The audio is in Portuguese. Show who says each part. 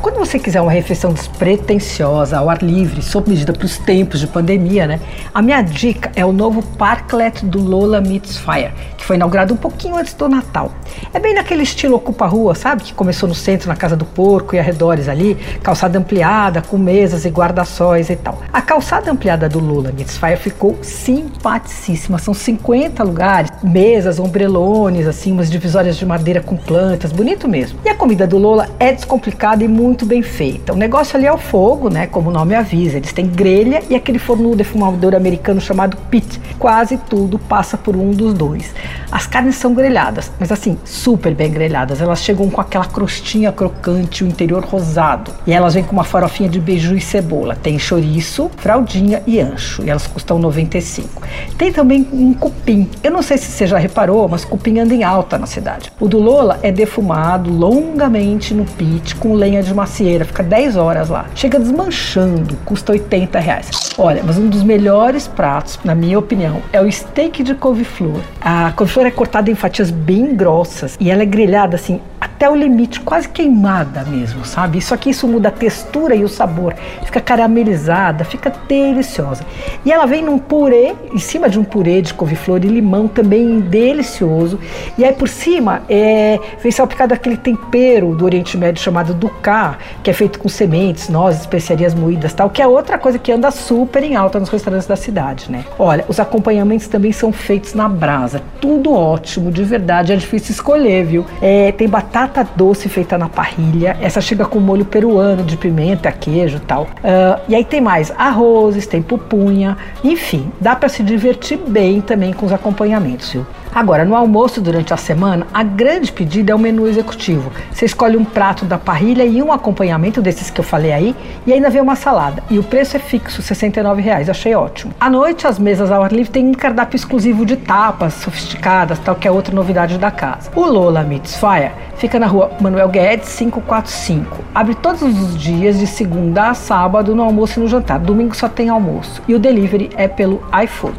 Speaker 1: Quando você quiser uma refeição despretensiosa, ao ar livre, sob medida para os tempos de pandemia, né? A minha dica é o novo Parklet do Lola Meets Fire, que foi inaugurado um pouquinho antes do Natal. É bem naquele estilo ocupa-rua, sabe? Que começou no centro, na Casa do Porco e arredores ali, calçada ampliada, com mesas e guarda-sóis e tal. A calçada ampliada do Lola Meets Fire ficou simpaticíssima. São 50 lugares, mesas, ombrelones, assim, umas divisórias de madeira com plantas, bonito mesmo. E a comida do Lola é descomplicada e muito bem feita. O negócio ali é o fogo, né? Como o nome avisa. Eles têm grelha e aquele forno defumador americano chamado pit. Quase tudo passa por um dos dois. As carnes são grelhadas, mas assim, super bem grelhadas. Elas chegam com aquela crostinha crocante, o interior rosado. E elas vêm com uma farofinha de beiju e cebola. Tem chouriço, fraldinha e ancho. E elas custam 95. Tem também um cupim. Eu não sei se você já reparou, mas cupim anda em alta na cidade. O do Lola é defumado longamente no pit com lenha de macieira. Fica 10 horas lá. Chega desmanchando, custa 80 reais. Olha, mas um dos melhores pratos, na minha opinião, é o steak de couve-flor. A couve-flor é cortada em fatias bem grossas e ela é grelhada assim até o limite, quase queimada mesmo, sabe? Isso aqui isso muda a textura e o sabor, fica caramelizada, fica deliciosa. E ela vem num purê, em cima de um purê de couve-flor e limão também delicioso. E aí por cima é, vem salpicado aquele tempero do Oriente Médio chamado dukkha, que é feito com sementes, nozes, especiarias moídas, tal, que é outra coisa que anda super em alta nos restaurantes da cidade, né? Olha, os acompanhamentos também são feitos na brasa, tudo ótimo, de verdade, é difícil escolher, viu? É, tem batata batata doce feita na parrilha. Essa chega com molho peruano de pimenta, queijo tal. Uh, e aí tem mais arrozes, tem pupunha. Enfim, dá para se divertir bem também com os acompanhamentos, viu? Agora, no almoço durante a semana, a grande pedida é o menu executivo. Você escolhe um prato da parrilha e um acompanhamento desses que eu falei aí, e ainda vem uma salada. E o preço é fixo, R$ 69,00. Achei ótimo. À noite, as mesas ao ar livre têm um cardápio exclusivo de tapas sofisticadas, tal que é outra novidade da casa. O Lola Meets Fire fica na rua Manuel Guedes 545. Abre todos os dias de segunda a sábado no almoço e no jantar. Domingo só tem almoço. E o delivery é pelo iFood.